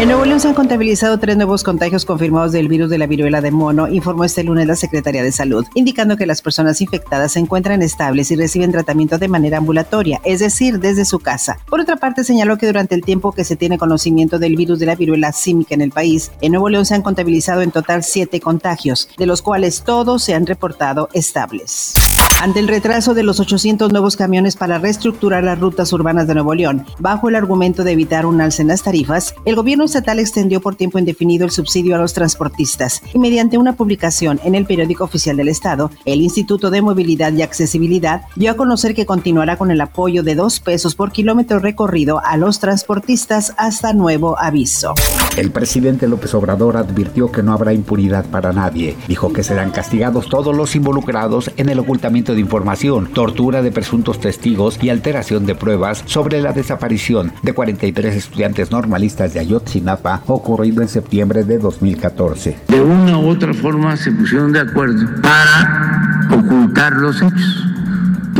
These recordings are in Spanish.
En Nuevo León se han contabilizado tres nuevos contagios confirmados del virus de la viruela de mono, informó este lunes la Secretaría de Salud, indicando que las personas infectadas se encuentran estables y reciben tratamiento de manera ambulatoria, es decir, desde su casa. Por otra parte, señaló que durante el tiempo que se tiene conocimiento del virus de la viruela símica en el país, en Nuevo León se han contabilizado en total siete contagios, de los cuales todos se han reportado estables. Ante el retraso de los 800 nuevos camiones para reestructurar las rutas urbanas de Nuevo León, bajo el argumento de evitar un alza en las tarifas, el gobierno estatal extendió por tiempo indefinido el subsidio a los transportistas y mediante una publicación en el periódico oficial del Estado, el Instituto de Movilidad y Accesibilidad dio a conocer que continuará con el apoyo de dos pesos por kilómetro recorrido a los transportistas hasta nuevo aviso. El presidente López Obrador advirtió que no habrá impunidad para nadie. Dijo que serán castigados todos los involucrados en el ocultamiento de información, tortura de presuntos testigos y alteración de pruebas sobre la desaparición de 43 estudiantes normalistas de Ayotzinapa ocurrido en septiembre de 2014. De una u otra forma se pusieron de acuerdo para ocultar los hechos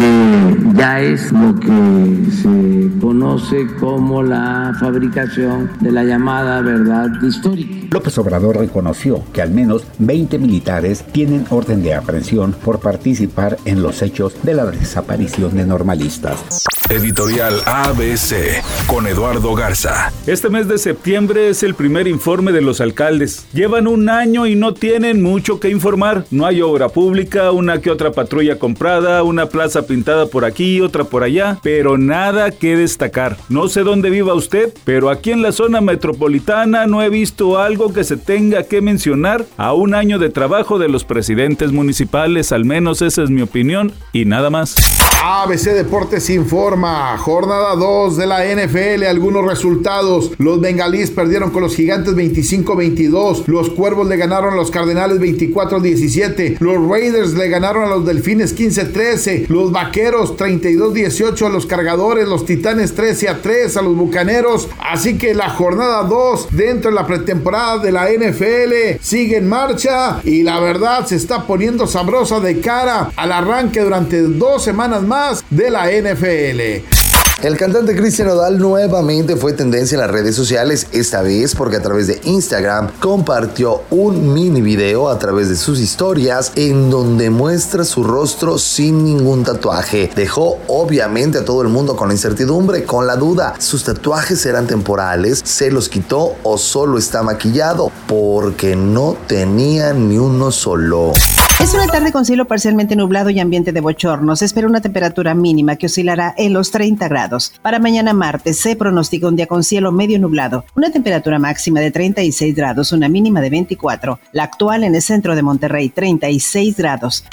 que ya es lo que se conoce como la fabricación de la llamada verdad histórica. López Obrador reconoció que al menos 20 militares tienen orden de aprehensión por participar en los hechos de la desaparición de normalistas. Editorial ABC con Eduardo Garza. Este mes de septiembre es el primer informe de los alcaldes. Llevan un año y no tienen mucho que informar. No hay obra pública, una que otra patrulla comprada, una plaza pintada por aquí, otra por allá, pero nada que destacar. No sé dónde viva usted, pero aquí en la zona metropolitana no he visto algo que se tenga que mencionar a un año de trabajo de los presidentes municipales, al menos esa es mi opinión y nada más. ABC Deportes informa, jornada 2 de la NFL, algunos resultados. Los bengalíes perdieron con los gigantes 25-22, los cuervos le ganaron a los cardenales 24-17, los Raiders le ganaron a los delfines 15-13, los vaqueros 32-18 a los cargadores, los titanes 13-3 a los bucaneros. Así que la jornada 2 dentro de la pretemporada de la NFL sigue en marcha y la verdad se está poniendo sabrosa de cara al arranque durante dos semanas más de la NFL. El cantante Cristian Odal nuevamente fue tendencia en las redes sociales, esta vez porque a través de Instagram compartió un mini video a través de sus historias en donde muestra su rostro sin ningún tatuaje. Dejó obviamente a todo el mundo con la incertidumbre, con la duda, ¿sus tatuajes serán temporales? ¿Se los quitó o solo está maquillado? Porque no tenía ni uno solo. Es una tarde con cielo parcialmente nublado y ambiente de bochorno. Se espera una temperatura mínima que oscilará en los 30 grados. Para mañana martes se pronostica un día con cielo medio nublado. Una temperatura máxima de 36 grados, una mínima de 24. La actual en el centro de Monterrey, 36 grados.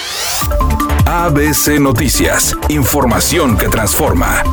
ABC Noticias. Información que transforma.